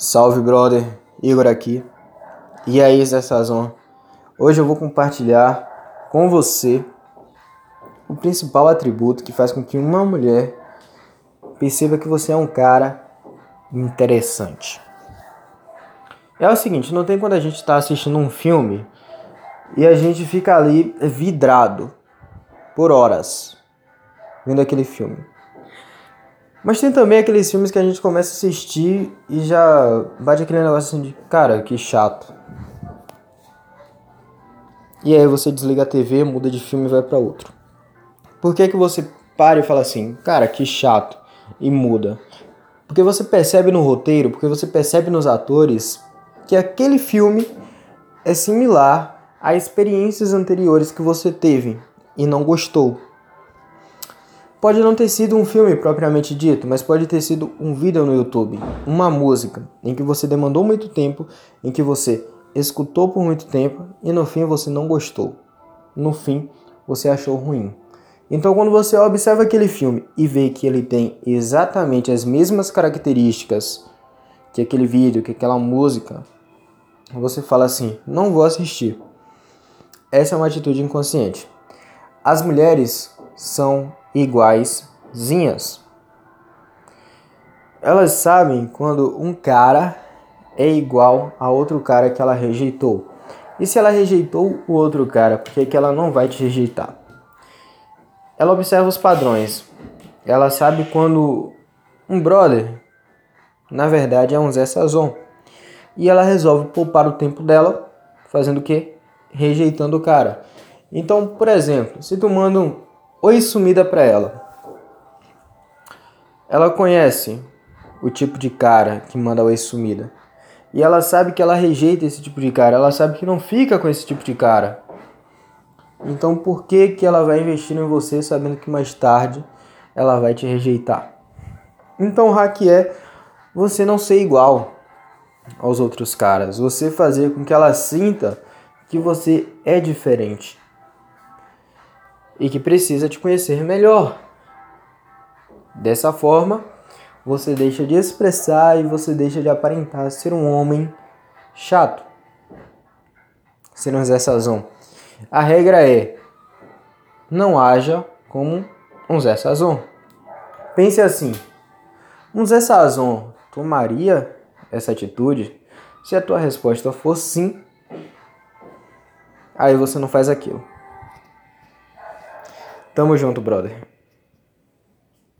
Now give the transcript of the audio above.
Salve, brother. Igor aqui. E aí, Zé Sazon. Hoje eu vou compartilhar com você o principal atributo que faz com que uma mulher perceba que você é um cara interessante. É o seguinte, não tem quando a gente está assistindo um filme e a gente fica ali vidrado por horas vendo aquele filme. Mas tem também aqueles filmes que a gente começa a assistir e já bate aquele negócio assim de, cara, que chato. E aí você desliga a TV, muda de filme e vai para outro. Por que que você para e fala assim, cara, que chato e muda? Porque você percebe no roteiro, porque você percebe nos atores que aquele filme é similar a experiências anteriores que você teve e não gostou. Pode não ter sido um filme propriamente dito, mas pode ter sido um vídeo no YouTube, uma música, em que você demandou muito tempo, em que você escutou por muito tempo e no fim você não gostou. No fim, você achou ruim. Então, quando você observa aquele filme e vê que ele tem exatamente as mesmas características que aquele vídeo, que aquela música, você fala assim: não vou assistir. Essa é uma atitude inconsciente. As mulheres são iguaizinhas. Elas sabem quando um cara é igual a outro cara que ela rejeitou. E se ela rejeitou o outro cara, por que, que ela não vai te rejeitar? Ela observa os padrões. Ela sabe quando um brother, na verdade, é um Zé Sazon. E ela resolve poupar o tempo dela, fazendo o quê? Rejeitando o cara. Então, por exemplo, se tu manda um oi sumida para ela. Ela conhece o tipo de cara que manda oi sumida. E ela sabe que ela rejeita esse tipo de cara, ela sabe que não fica com esse tipo de cara. Então por que que ela vai investir em você sabendo que mais tarde ela vai te rejeitar? Então hack é você não ser igual aos outros caras, você fazer com que ela sinta que você é diferente e que precisa te conhecer melhor. Dessa forma, você deixa de expressar e você deixa de aparentar ser um homem chato. Ser um Zé Sazon. A regra é: não haja como um Zé Sazon. Pense assim: um Zé Sazon tomaria essa atitude? Se a tua resposta for sim, aí você não faz aquilo. Tamo junto, brother.